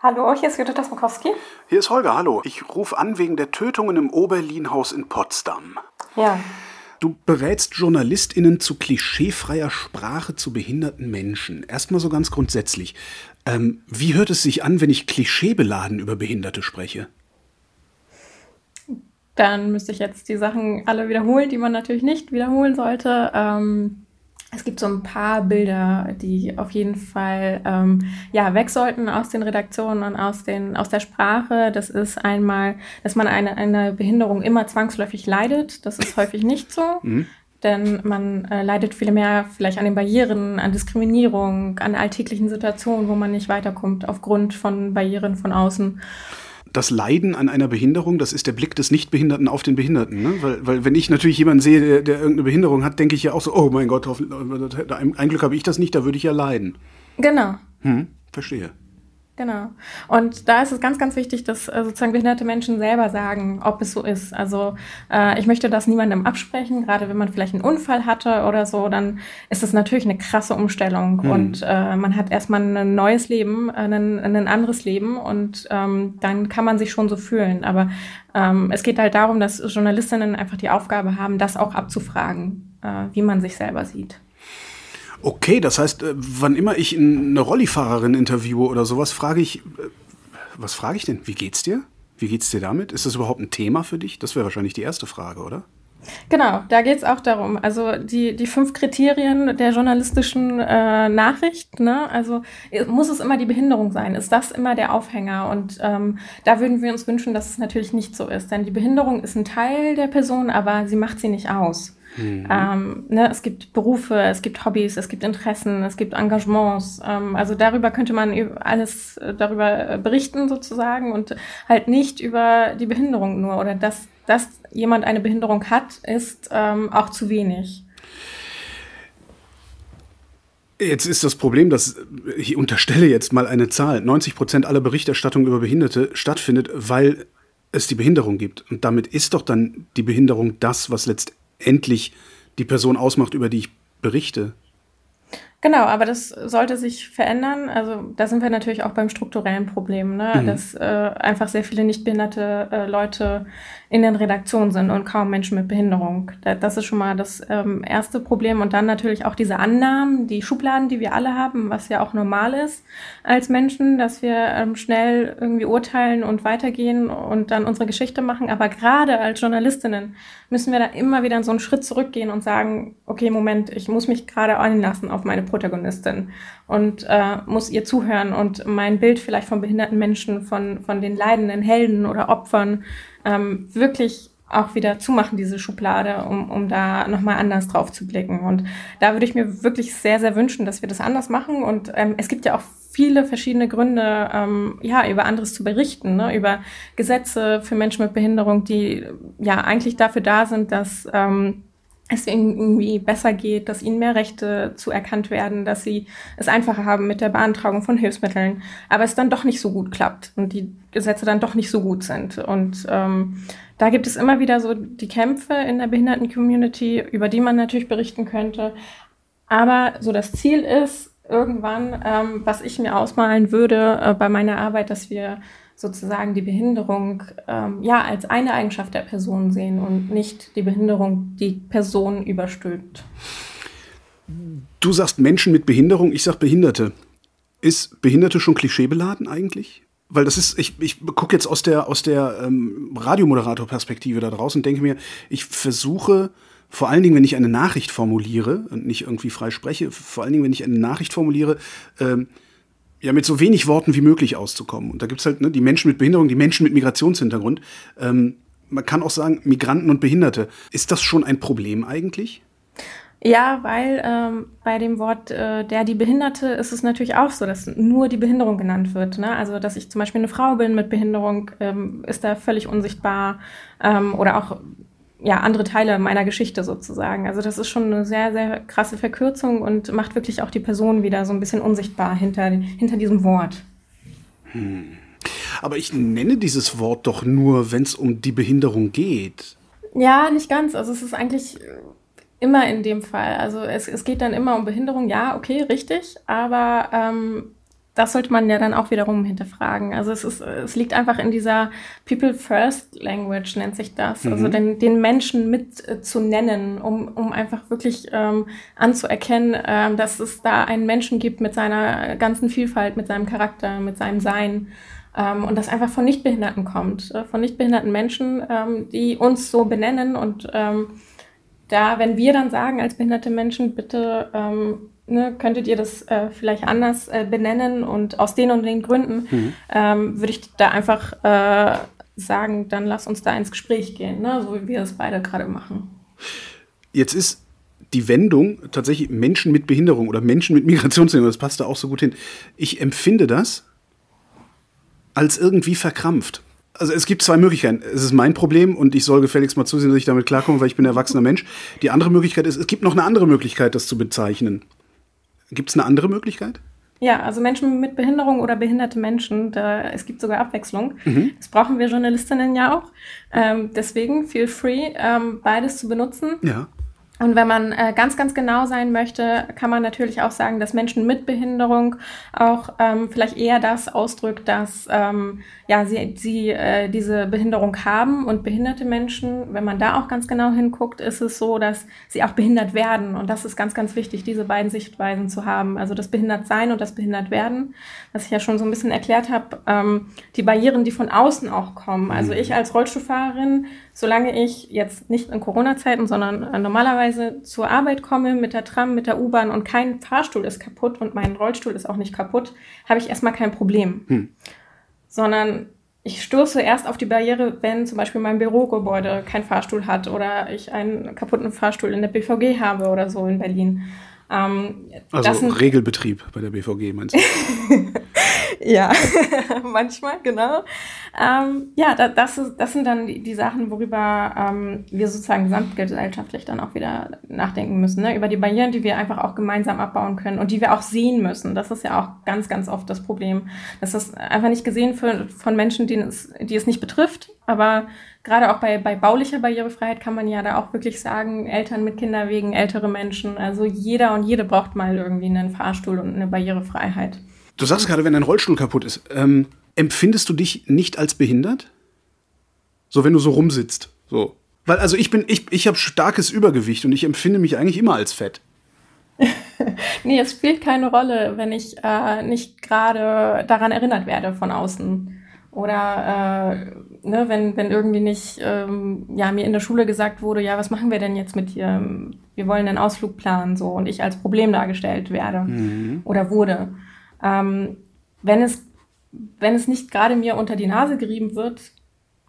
Hallo, hier ist Jutta Tasmakowski. Hier ist Holger, hallo. Ich rufe an wegen der Tötungen im Oberlin-Haus in Potsdam. Ja. Du berätst JournalistInnen zu klischeefreier Sprache zu behinderten Menschen. Erstmal so ganz grundsätzlich. Ähm, wie hört es sich an, wenn ich klischeebeladen über Behinderte spreche? Dann müsste ich jetzt die Sachen alle wiederholen, die man natürlich nicht wiederholen sollte. Ähm, es gibt so ein paar Bilder, die auf jeden Fall ähm, ja, weg sollten aus den Redaktionen und aus, den, aus der Sprache. Das ist einmal, dass man eine, eine Behinderung immer zwangsläufig leidet. Das ist häufig nicht so. Mhm. Denn man äh, leidet viel mehr vielleicht an den Barrieren, an Diskriminierung, an alltäglichen Situationen, wo man nicht weiterkommt aufgrund von Barrieren von außen das Leiden an einer Behinderung, das ist der Blick des Nichtbehinderten auf den Behinderten. Ne? Weil, weil wenn ich natürlich jemanden sehe, der, der irgendeine Behinderung hat, denke ich ja auch so, oh mein Gott, ein Glück habe ich das nicht, da würde ich ja leiden. Genau. Hm, verstehe. Genau. Und da ist es ganz, ganz wichtig, dass äh, sozusagen behinderte Menschen selber sagen, ob es so ist. Also äh, ich möchte das niemandem absprechen, gerade wenn man vielleicht einen Unfall hatte oder so, dann ist es natürlich eine krasse Umstellung mhm. und äh, man hat erstmal ein neues Leben, ein, ein anderes Leben und ähm, dann kann man sich schon so fühlen. Aber ähm, es geht halt darum, dass Journalistinnen einfach die Aufgabe haben, das auch abzufragen, äh, wie man sich selber sieht. Okay, das heißt, äh, wann immer ich eine Rollifahrerin interviewe oder sowas, frage ich, äh, was frage ich denn? Wie geht's dir? Wie geht's dir damit? Ist das überhaupt ein Thema für dich? Das wäre wahrscheinlich die erste Frage, oder? Genau, da geht es auch darum. Also die, die fünf Kriterien der journalistischen äh, Nachricht, ne? Also muss es immer die Behinderung sein? Ist das immer der Aufhänger? Und ähm, da würden wir uns wünschen, dass es natürlich nicht so ist. Denn die Behinderung ist ein Teil der Person, aber sie macht sie nicht aus. Mhm. Ähm, ne, es gibt Berufe, es gibt Hobbys, es gibt Interessen, es gibt Engagements. Ähm, also darüber könnte man alles äh, darüber äh, berichten sozusagen und halt nicht über die Behinderung nur oder dass, dass jemand eine Behinderung hat, ist ähm, auch zu wenig. Jetzt ist das Problem, dass ich unterstelle jetzt mal eine Zahl. 90 Prozent aller Berichterstattung über Behinderte stattfindet, weil es die Behinderung gibt. Und damit ist doch dann die Behinderung das, was letztendlich endlich die Person ausmacht, über die ich berichte. Genau, aber das sollte sich verändern. Also da sind wir natürlich auch beim strukturellen Problem, ne? Mhm. dass äh, einfach sehr viele nichtbehinderte äh, Leute in den Redaktionen sind und kaum Menschen mit Behinderung. Das ist schon mal das ähm, erste Problem. Und dann natürlich auch diese Annahmen, die Schubladen, die wir alle haben, was ja auch normal ist als Menschen, dass wir ähm, schnell irgendwie urteilen und weitergehen und dann unsere Geschichte machen. Aber gerade als Journalistinnen müssen wir da immer wieder so einen Schritt zurückgehen und sagen, okay, Moment, ich muss mich gerade einlassen auf meine Protagonistin und äh, muss ihr zuhören und mein Bild vielleicht von behinderten Menschen, von, von den leidenden Helden oder Opfern ähm, wirklich auch wieder zumachen, diese Schublade, um, um da nochmal anders drauf zu blicken. Und da würde ich mir wirklich sehr, sehr wünschen, dass wir das anders machen. Und ähm, es gibt ja auch viele verschiedene Gründe, ähm, ja, über anderes zu berichten, ne? über Gesetze für Menschen mit Behinderung, die ja eigentlich dafür da sind, dass ähm, es ihnen irgendwie besser geht, dass ihnen mehr Rechte zuerkannt werden, dass sie es einfacher haben mit der Beantragung von Hilfsmitteln, aber es dann doch nicht so gut klappt und die Gesetze dann doch nicht so gut sind. Und ähm, da gibt es immer wieder so die Kämpfe in der Behinderten-Community, über die man natürlich berichten könnte. Aber so das Ziel ist irgendwann, ähm, was ich mir ausmalen würde äh, bei meiner Arbeit, dass wir sozusagen die Behinderung ähm, ja als eine Eigenschaft der Person sehen und nicht die Behinderung die Person überstülpt. Du sagst Menschen mit Behinderung, ich sag Behinderte. Ist Behinderte schon klischeebeladen eigentlich? Weil das ist, ich, ich gucke jetzt aus der, aus der ähm, Radiomoderator-Perspektive da draußen und denke mir, ich versuche, vor allen Dingen, wenn ich eine Nachricht formuliere und nicht irgendwie frei spreche, vor allen Dingen, wenn ich eine Nachricht formuliere, ähm, ja, mit so wenig Worten wie möglich auszukommen. Und da gibt's halt ne, die Menschen mit Behinderung, die Menschen mit Migrationshintergrund. Ähm, man kann auch sagen, Migranten und Behinderte. Ist das schon ein Problem eigentlich? Ja, weil ähm, bei dem Wort äh, der die Behinderte ist es natürlich auch so, dass nur die Behinderung genannt wird. Ne? Also dass ich zum Beispiel eine Frau bin mit Behinderung, ähm, ist da völlig unsichtbar. Ähm, oder auch ja, andere Teile meiner Geschichte sozusagen. Also das ist schon eine sehr, sehr krasse Verkürzung und macht wirklich auch die Person wieder so ein bisschen unsichtbar hinter, hinter diesem Wort. Hm. Aber ich nenne dieses Wort doch nur, wenn es um die Behinderung geht. Ja, nicht ganz. Also es ist eigentlich immer in dem Fall. Also es, es geht dann immer um Behinderung, ja, okay, richtig. Aber ähm, das sollte man ja dann auch wiederum hinterfragen. Also es ist, es liegt einfach in dieser People First Language, nennt sich das. Also mhm. Also den, den Menschen mit äh, zu nennen, um, um einfach wirklich ähm, anzuerkennen, äh, dass es da einen Menschen gibt mit seiner ganzen Vielfalt, mit seinem Charakter, mit seinem Sein. Ähm, und das einfach von Nichtbehinderten kommt, äh, von nichtbehinderten Menschen, ähm, die uns so benennen. Und ähm, da, wenn wir dann sagen als behinderte Menschen, bitte ähm, ne, könntet ihr das äh, vielleicht anders äh, benennen und aus den und den Gründen mhm. ähm, würde ich da einfach äh, sagen, dann lass uns da ins Gespräch gehen, ne? so wie wir es beide gerade machen. Jetzt ist die Wendung tatsächlich Menschen mit Behinderung oder Menschen mit Migrationshinderung, das passt da auch so gut hin. Ich empfinde das als irgendwie verkrampft. Also es gibt zwei Möglichkeiten. Es ist mein Problem und ich soll gefälligst mal zusehen, dass ich damit klarkomme, weil ich bin ein erwachsener Mensch. Die andere Möglichkeit ist, es gibt noch eine andere Möglichkeit, das zu bezeichnen. Gibt es eine andere Möglichkeit? Ja, also Menschen mit Behinderung oder behinderte Menschen, da, es gibt sogar Abwechslung. Mhm. Das brauchen wir Journalistinnen ja auch. Ähm, deswegen feel free, ähm, beides zu benutzen. Ja. Und wenn man äh, ganz, ganz genau sein möchte, kann man natürlich auch sagen, dass Menschen mit Behinderung auch ähm, vielleicht eher das ausdrückt, dass ähm, ja, sie, sie äh, diese Behinderung haben. Und behinderte Menschen, wenn man da auch ganz genau hinguckt, ist es so, dass sie auch behindert werden. Und das ist ganz, ganz wichtig, diese beiden Sichtweisen zu haben. Also das Behindertsein und das Behindertwerden, was ich ja schon so ein bisschen erklärt habe, ähm, die Barrieren, die von außen auch kommen. Also mhm. ich als Rollstuhlfahrerin solange ich jetzt nicht in Corona-Zeiten, sondern äh, normalerweise zur Arbeit komme mit der Tram, mit der U-Bahn und kein Fahrstuhl ist kaputt und mein Rollstuhl ist auch nicht kaputt, habe ich erstmal kein Problem. Hm. Sondern ich stoße erst auf die Barriere, wenn zum Beispiel mein Bürogebäude kein Fahrstuhl hat oder ich einen kaputten Fahrstuhl in der BVG habe oder so in Berlin. Ähm, also sind, Regelbetrieb bei der BVG, meinst du? ja, manchmal, genau. Ähm, ja, da, das, ist, das sind dann die, die Sachen, worüber ähm, wir sozusagen gesamtgesellschaftlich dann auch wieder nachdenken müssen. Ne? Über die Barrieren, die wir einfach auch gemeinsam abbauen können und die wir auch sehen müssen. Das ist ja auch ganz, ganz oft das Problem. Das ist einfach nicht gesehen für, von Menschen, die es, die es nicht betrifft, aber gerade auch bei, bei baulicher Barrierefreiheit kann man ja da auch wirklich sagen, Eltern mit Kinderwegen, ältere Menschen, also jeder und jede braucht mal irgendwie einen Fahrstuhl und eine Barrierefreiheit. Du sagst gerade, wenn ein Rollstuhl kaputt ist, ähm, empfindest du dich nicht als behindert? So, wenn du so rumsitzt, so. Weil, also ich bin, ich, ich habe starkes Übergewicht und ich empfinde mich eigentlich immer als fett. nee, es spielt keine Rolle, wenn ich äh, nicht gerade daran erinnert werde von außen. Oder äh, ne, wenn, wenn irgendwie nicht ähm, ja, mir in der Schule gesagt wurde, ja, was machen wir denn jetzt mit dir? Wir wollen einen Ausflug planen, so und ich als Problem dargestellt werde mhm. oder wurde. Ähm, wenn, es, wenn es nicht gerade mir unter die Nase gerieben wird,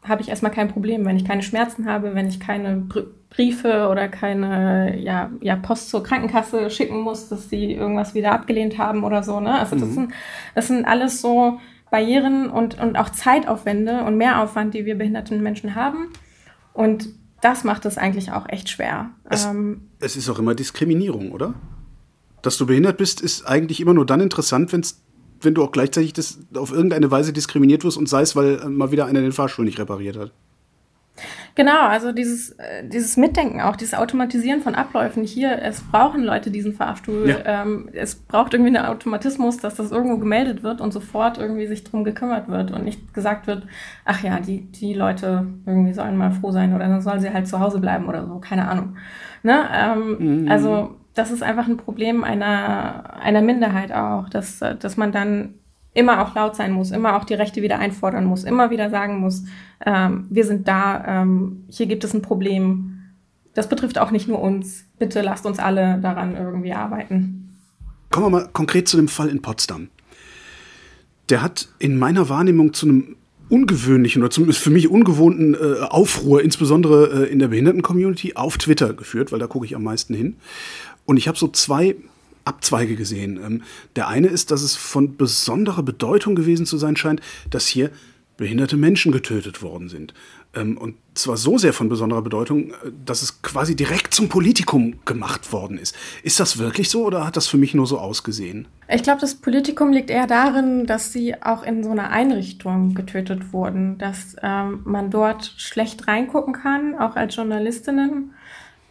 habe ich erstmal kein Problem. Wenn ich keine Schmerzen habe, wenn ich keine Briefe oder keine ja, ja, Post zur Krankenkasse schicken muss, dass sie irgendwas wieder abgelehnt haben oder so. Ne? Also mhm. das, sind, das sind alles so Barrieren und, und auch Zeitaufwände und Mehraufwand, die wir behinderten Menschen haben. Und das macht es eigentlich auch echt schwer. Es, ähm, es ist auch immer Diskriminierung, oder? Dass du behindert bist, ist eigentlich immer nur dann interessant, wenn's, wenn du auch gleichzeitig das auf irgendeine Weise diskriminiert wirst und sei es, weil mal wieder einer den Fahrstuhl nicht repariert hat. Genau, also dieses, äh, dieses Mitdenken auch, dieses Automatisieren von Abläufen hier, es brauchen Leute diesen Fahrstuhl. Ja. Ähm, es braucht irgendwie einen Automatismus, dass das irgendwo gemeldet wird und sofort irgendwie sich drum gekümmert wird und nicht gesagt wird, ach ja, die, die Leute irgendwie sollen mal froh sein oder dann sollen sie halt zu Hause bleiben oder so, keine Ahnung. Ne? Ähm, mhm. Also das ist einfach ein Problem einer, einer Minderheit auch, dass, dass man dann immer auch laut sein muss, immer auch die Rechte wieder einfordern muss, immer wieder sagen muss, ähm, wir sind da, ähm, hier gibt es ein Problem. Das betrifft auch nicht nur uns. Bitte lasst uns alle daran irgendwie arbeiten. Kommen wir mal konkret zu dem Fall in Potsdam. Der hat in meiner Wahrnehmung zu einem ungewöhnlichen oder zumindest für mich ungewohnten äh, Aufruhr, insbesondere äh, in der Behinderten-Community, auf Twitter geführt, weil da gucke ich am meisten hin. Und ich habe so zwei Abzweige gesehen. Ähm, der eine ist, dass es von besonderer Bedeutung gewesen zu sein scheint, dass hier behinderte Menschen getötet worden sind. Ähm, und zwar so sehr von besonderer Bedeutung, äh, dass es quasi direkt zum Politikum gemacht worden ist. Ist das wirklich so oder hat das für mich nur so ausgesehen? Ich glaube, das Politikum liegt eher darin, dass sie auch in so einer Einrichtung getötet wurden, dass ähm, man dort schlecht reingucken kann, auch als Journalistinnen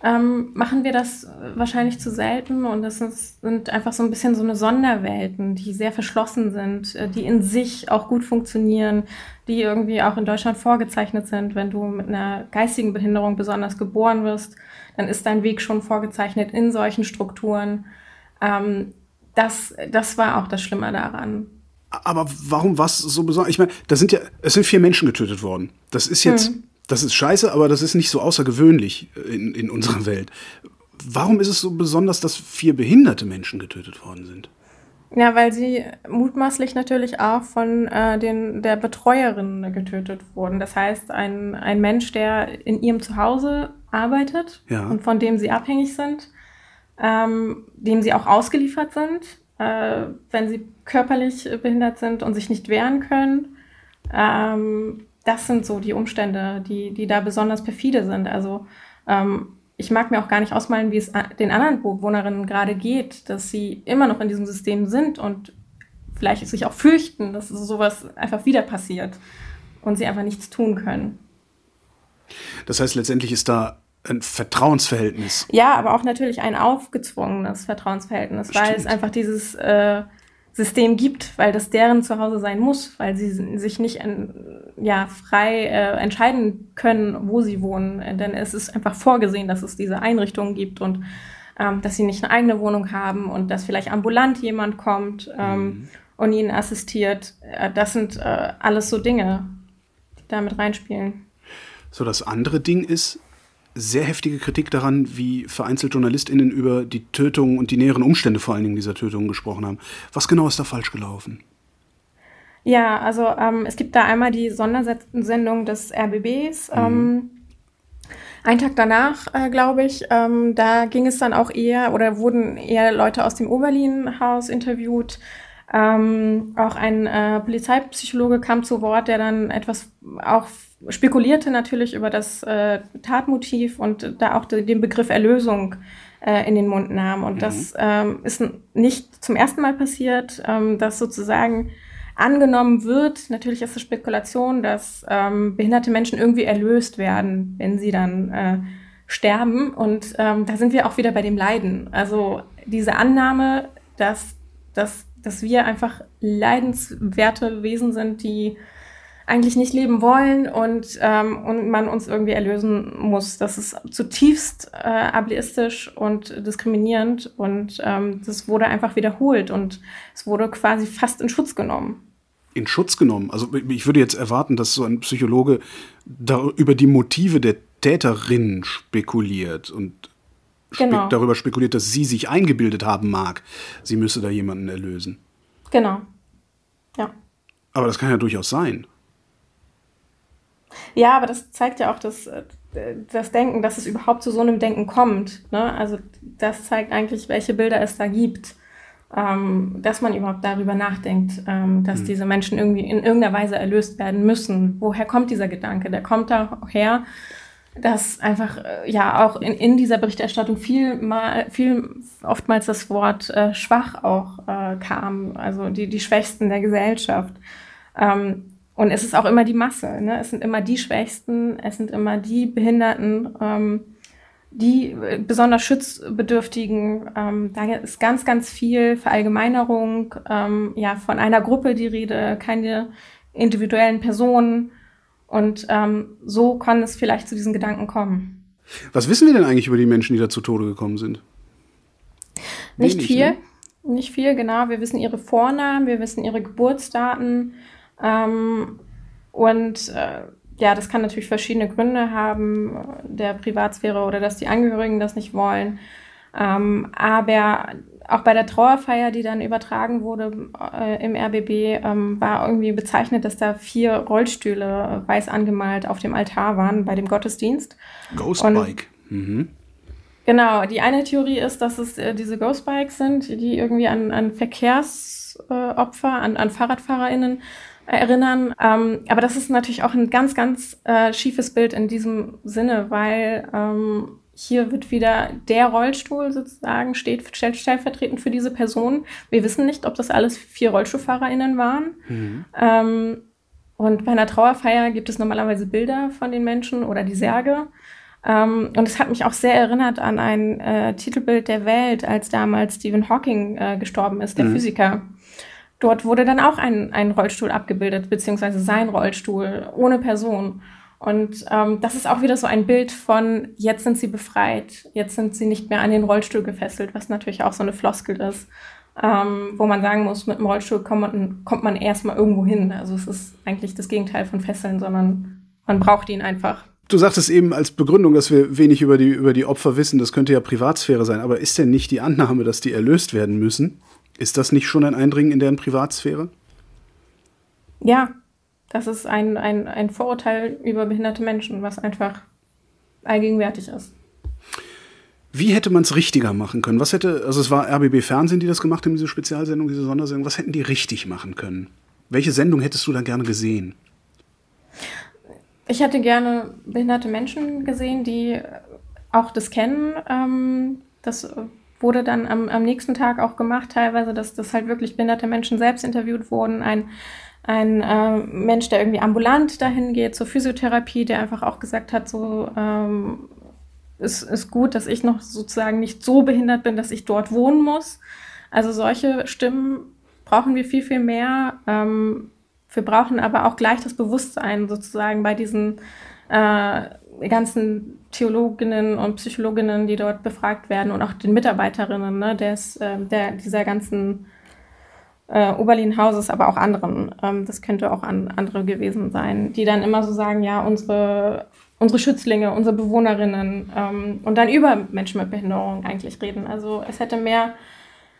ähm, machen wir das wahrscheinlich zu selten und das ist, sind einfach so ein bisschen so eine Sonderwelten, die sehr verschlossen sind, äh, die in sich auch gut funktionieren, die irgendwie auch in Deutschland vorgezeichnet sind. Wenn du mit einer geistigen Behinderung besonders geboren wirst, dann ist dein Weg schon vorgezeichnet in solchen Strukturen. Ähm, das, das war auch das Schlimme daran. Aber warum war es so besonders? Ich meine, da sind ja, es sind vier Menschen getötet worden. Das ist jetzt, hm. Das ist scheiße, aber das ist nicht so außergewöhnlich in, in unserer Welt. Warum ist es so besonders, dass vier behinderte Menschen getötet worden sind? Ja, weil sie mutmaßlich natürlich auch von äh, den, der Betreuerin getötet wurden. Das heißt, ein, ein Mensch, der in ihrem Zuhause arbeitet ja. und von dem sie abhängig sind, ähm, dem sie auch ausgeliefert sind, äh, wenn sie körperlich behindert sind und sich nicht wehren können. Ähm, das sind so die Umstände, die, die da besonders perfide sind. Also ähm, ich mag mir auch gar nicht ausmalen, wie es den anderen Bewohnerinnen gerade geht, dass sie immer noch in diesem System sind und vielleicht sich auch fürchten, dass sowas einfach wieder passiert und sie einfach nichts tun können. Das heißt, letztendlich ist da ein Vertrauensverhältnis. Ja, aber auch natürlich ein aufgezwungenes Vertrauensverhältnis, Stimmt. weil es einfach dieses äh, System gibt, weil das deren Zuhause sein muss, weil sie sich nicht ja, frei äh, entscheiden können, wo sie wohnen. Denn es ist einfach vorgesehen, dass es diese Einrichtungen gibt und ähm, dass sie nicht eine eigene Wohnung haben und dass vielleicht ambulant jemand kommt ähm, mhm. und ihnen assistiert. Äh, das sind äh, alles so Dinge, die damit reinspielen. So, das andere Ding ist, sehr heftige Kritik daran, wie vereinzelt JournalistInnen über die Tötung und die näheren Umstände vor allen Dingen dieser Tötung gesprochen haben. Was genau ist da falsch gelaufen? Ja, also ähm, es gibt da einmal die Sondersendung des RBBs. Mhm. Ähm, ein Tag danach, äh, glaube ich, ähm, da ging es dann auch eher oder wurden eher Leute aus dem Oberlin-Haus interviewt. Ähm, auch ein äh, Polizeipsychologe kam zu Wort, der dann etwas auch spekulierte natürlich über das äh, Tatmotiv und da auch den Begriff Erlösung äh, in den Mund nahm. Und mhm. das ähm, ist nicht zum ersten Mal passiert, ähm, dass sozusagen angenommen wird, natürlich ist es Spekulation, dass ähm, behinderte Menschen irgendwie erlöst werden, wenn sie dann äh, sterben. Und ähm, da sind wir auch wieder bei dem Leiden. Also diese Annahme, dass, dass, dass wir einfach leidenswerte Wesen sind, die eigentlich nicht leben wollen und, ähm, und man uns irgendwie erlösen muss. Das ist zutiefst äh, ableistisch und diskriminierend und ähm, das wurde einfach wiederholt und es wurde quasi fast in Schutz genommen. In Schutz genommen? Also ich würde jetzt erwarten, dass so ein Psychologe da über die Motive der Täterin spekuliert und spe genau. darüber spekuliert, dass sie sich eingebildet haben mag, sie müsse da jemanden erlösen. Genau. Ja. Aber das kann ja durchaus sein. Ja, aber das zeigt ja auch das, äh, das Denken, dass es überhaupt zu so einem Denken kommt. Ne? Also das zeigt eigentlich, welche Bilder es da gibt. Ähm, dass man überhaupt darüber nachdenkt, ähm, dass mhm. diese Menschen irgendwie in irgendeiner Weise erlöst werden müssen. Woher kommt dieser Gedanke? Der kommt daher, dass einfach äh, ja auch in, in dieser Berichterstattung viel mal viel oftmals das Wort äh, schwach auch äh, kam, also die die Schwächsten der Gesellschaft. Ähm, und es ist auch immer die Masse. Ne? Es sind immer die Schwächsten, es sind immer die Behinderten, ähm, die äh, besonders Schutzbedürftigen. Ähm, da ist ganz, ganz viel Verallgemeinerung, ähm, ja, von einer Gruppe die Rede, keine individuellen Personen. Und ähm, so kann es vielleicht zu diesen Gedanken kommen. Was wissen wir denn eigentlich über die Menschen, die da zu Tode gekommen sind? Nicht Wenig, viel. Ne? Nicht viel, genau. Wir wissen ihre Vornamen, wir wissen ihre Geburtsdaten. Ähm, und äh, ja, das kann natürlich verschiedene Gründe haben, der Privatsphäre oder dass die Angehörigen das nicht wollen. Ähm, aber auch bei der Trauerfeier, die dann übertragen wurde äh, im RBB, ähm, war irgendwie bezeichnet, dass da vier Rollstühle weiß angemalt auf dem Altar waren bei dem Gottesdienst. Ghostbike. Mhm. Genau, die eine Theorie ist, dass es äh, diese Ghostbikes sind, die irgendwie an, an Verkehrsopfer, äh, an, an FahrradfahrerInnen erinnern. Ähm, aber das ist natürlich auch ein ganz, ganz äh, schiefes Bild in diesem Sinne, weil ähm, hier wird wieder der Rollstuhl sozusagen steht stellvertretend für diese Person. Wir wissen nicht, ob das alles vier RollstuhlfahrerInnen waren. Mhm. Ähm, und bei einer Trauerfeier gibt es normalerweise Bilder von den Menschen oder die Särge. Ähm, und es hat mich auch sehr erinnert an ein äh, Titelbild der Welt, als damals Stephen Hawking äh, gestorben ist, der mhm. Physiker. Dort wurde dann auch ein, ein Rollstuhl abgebildet, beziehungsweise sein Rollstuhl ohne Person. Und ähm, das ist auch wieder so ein Bild von, jetzt sind sie befreit, jetzt sind sie nicht mehr an den Rollstuhl gefesselt, was natürlich auch so eine Floskel ist, ähm, wo man sagen muss, mit dem Rollstuhl kommt man, kommt man erstmal irgendwo hin. Also es ist eigentlich das Gegenteil von Fesseln, sondern man braucht ihn einfach. Du sagtest eben als Begründung, dass wir wenig über die, über die Opfer wissen, das könnte ja Privatsphäre sein, aber ist denn nicht die Annahme, dass die erlöst werden müssen? Ist das nicht schon ein Eindringen in deren Privatsphäre? Ja, das ist ein, ein, ein Vorurteil über behinderte Menschen, was einfach allgegenwärtig ist. Wie hätte man es richtiger machen können? Was hätte, also es war RBB Fernsehen, die das gemacht haben, diese Spezialsendung, diese Sondersendung. Was hätten die richtig machen können? Welche Sendung hättest du da gerne gesehen? Ich hätte gerne behinderte Menschen gesehen, die auch das kennen. Ähm, das wurde dann am, am nächsten Tag auch gemacht, teilweise, dass das halt wirklich behinderte Menschen selbst interviewt wurden. Ein, ein äh, Mensch, der irgendwie ambulant dahin geht zur Physiotherapie, der einfach auch gesagt hat, so ähm, ist, ist gut, dass ich noch sozusagen nicht so behindert bin, dass ich dort wohnen muss. Also solche Stimmen brauchen wir viel, viel mehr. Ähm, wir brauchen aber auch gleich das Bewusstsein sozusagen bei diesen äh, ganzen Theologinnen und Psychologinnen, die dort befragt werden und auch den Mitarbeiterinnen ne, des, äh, der, dieser ganzen äh, Oberlin-Hauses, aber auch anderen. Ähm, das könnte auch an, andere gewesen sein, die dann immer so sagen, ja, unsere, unsere Schützlinge, unsere Bewohnerinnen ähm, und dann über Menschen mit Behinderung eigentlich reden. Also es hätte mehr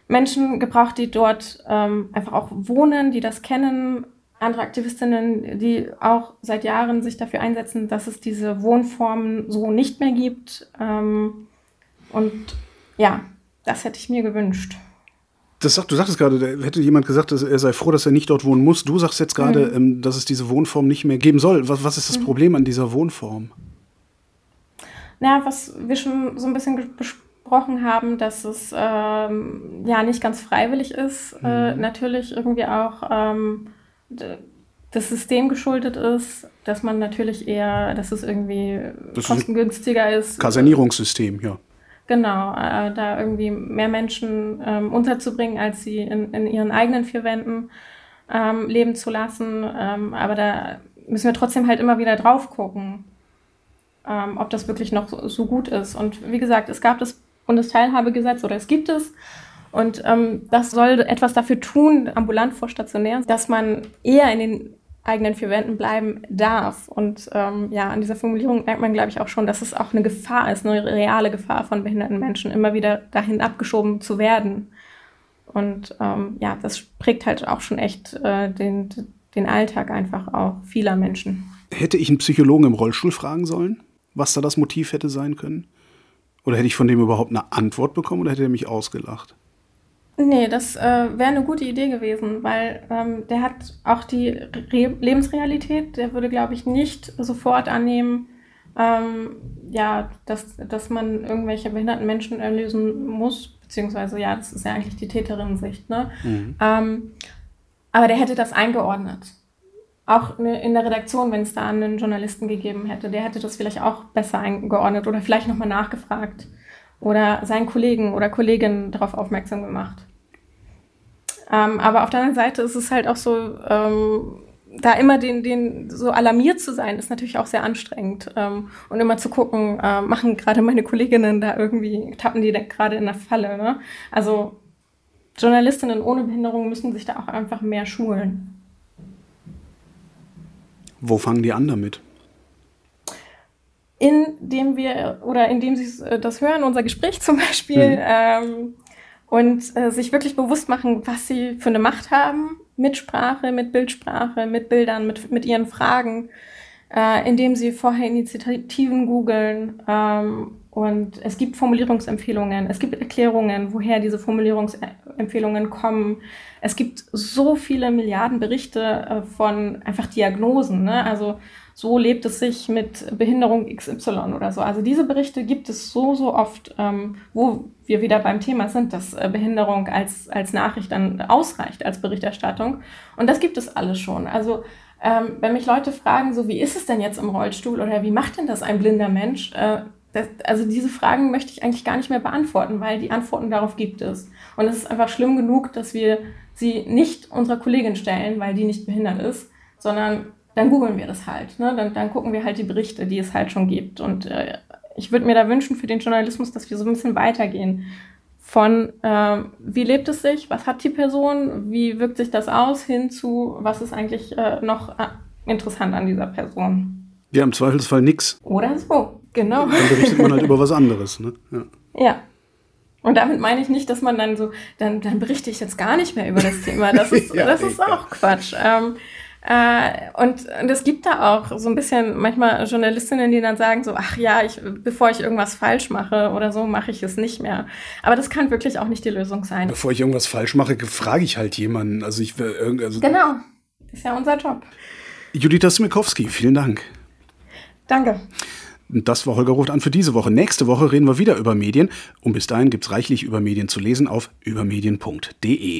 Menschen gebraucht, die dort ähm, einfach auch wohnen, die das kennen, andere Aktivistinnen, die auch seit Jahren sich dafür einsetzen, dass es diese Wohnformen so nicht mehr gibt. Ähm, und ja, das hätte ich mir gewünscht. Das sagt, du sagtest gerade, da hätte jemand gesagt, dass er sei froh, dass er nicht dort wohnen muss. Du sagst jetzt gerade, mhm. ähm, dass es diese Wohnform nicht mehr geben soll. Was, was ist das mhm. Problem an dieser Wohnform? Na, was wir schon so ein bisschen besprochen haben, dass es ähm, ja nicht ganz freiwillig ist. Äh, mhm. Äh, natürlich irgendwie auch ähm, das System geschuldet ist, dass man natürlich eher, dass es irgendwie das kostengünstiger ist. ist. Kasernierungssystem, ja. Genau, äh, da irgendwie mehr Menschen ähm, unterzubringen, als sie in, in, ihren eigenen vier Wänden ähm, leben zu lassen. Ähm, aber da müssen wir trotzdem halt immer wieder drauf gucken, ähm, ob das wirklich noch so, so, gut ist. Und wie gesagt, es gab das Bundesteilhabegesetz oder es gibt es. Und ähm, das soll etwas dafür tun, ambulant vor stationär, dass man eher in den eigenen vier Wänden bleiben darf. Und ähm, ja, an dieser Formulierung merkt man, glaube ich, auch schon, dass es auch eine Gefahr ist, eine reale Gefahr von behinderten Menschen, immer wieder dahin abgeschoben zu werden. Und ähm, ja, das prägt halt auch schon echt äh, den, den Alltag einfach auch vieler Menschen. Hätte ich einen Psychologen im Rollstuhl fragen sollen, was da das Motiv hätte sein können? Oder hätte ich von dem überhaupt eine Antwort bekommen oder hätte er mich ausgelacht? Nee, das äh, wäre eine gute Idee gewesen, weil ähm, der hat auch die Re Lebensrealität, der würde, glaube ich, nicht sofort annehmen, ähm, ja, dass, dass man irgendwelche behinderten Menschen erlösen muss, beziehungsweise, ja, das ist ja eigentlich die Täterin-Sicht, ne? Mhm. Ähm, aber der hätte das eingeordnet. Auch ne, in der Redaktion, wenn es da einen Journalisten gegeben hätte, der hätte das vielleicht auch besser eingeordnet oder vielleicht nochmal nachgefragt oder seinen Kollegen oder Kolleginnen darauf aufmerksam gemacht. Ähm, aber auf der anderen Seite ist es halt auch so, ähm, da immer den, den so alarmiert zu sein, ist natürlich auch sehr anstrengend. Ähm, und immer zu gucken, äh, machen gerade meine Kolleginnen da irgendwie, tappen die da gerade in der Falle. Ne? Also Journalistinnen ohne Behinderung müssen sich da auch einfach mehr schulen. Wo fangen die an damit? Indem wir, oder indem sie äh, das hören, unser Gespräch zum Beispiel, mhm. ähm, und äh, sich wirklich bewusst machen, was sie für eine Macht haben, mit Sprache, mit Bildsprache, mit Bildern, mit, mit ihren Fragen, äh, indem sie vorher Initiativen googeln. Ähm, und es gibt Formulierungsempfehlungen, es gibt Erklärungen, woher diese Formulierungsempfehlungen kommen. Es gibt so viele Milliarden Berichte äh, von einfach Diagnosen. Ne? Also so lebt es sich mit Behinderung XY oder so. Also diese Berichte gibt es so, so oft, ähm, wo wir wieder beim Thema sind, dass äh, Behinderung als, als Nachricht dann ausreicht, als Berichterstattung. Und das gibt es alles schon. Also ähm, wenn mich Leute fragen, so wie ist es denn jetzt im Rollstuhl oder wie macht denn das ein blinder Mensch, äh, das, also diese Fragen möchte ich eigentlich gar nicht mehr beantworten, weil die Antworten darauf gibt es. Und es ist einfach schlimm genug, dass wir sie nicht unserer Kollegin stellen, weil die nicht behindert ist, sondern dann googeln wir das halt. Ne? Dann, dann gucken wir halt die Berichte, die es halt schon gibt. Und äh, ich würde mir da wünschen für den Journalismus, dass wir so ein bisschen weitergehen. Von äh, wie lebt es sich, was hat die Person, wie wirkt sich das aus, hin zu was ist eigentlich äh, noch äh, interessant an dieser Person. Ja, im Zweifelsfall nix. Oder so, genau. Dann berichtet man halt über was anderes. Ne? Ja. ja. Und damit meine ich nicht, dass man dann so, dann, dann berichte ich jetzt gar nicht mehr über das Thema. Das ist, ja, das ist auch Quatsch. Ähm, äh, und, und es gibt da auch so ein bisschen manchmal Journalistinnen, die dann sagen so, ach ja, ich, bevor ich irgendwas falsch mache oder so, mache ich es nicht mehr. Aber das kann wirklich auch nicht die Lösung sein. Bevor ich irgendwas falsch mache, frage ich halt jemanden. Also ich will also Genau. Ist ja unser Job. Judith Smikowski, vielen Dank. Danke. Das war Holger ruft an für diese Woche. Nächste Woche reden wir wieder über Medien. Und bis dahin gibt es reichlich über Medien zu lesen auf übermedien.de.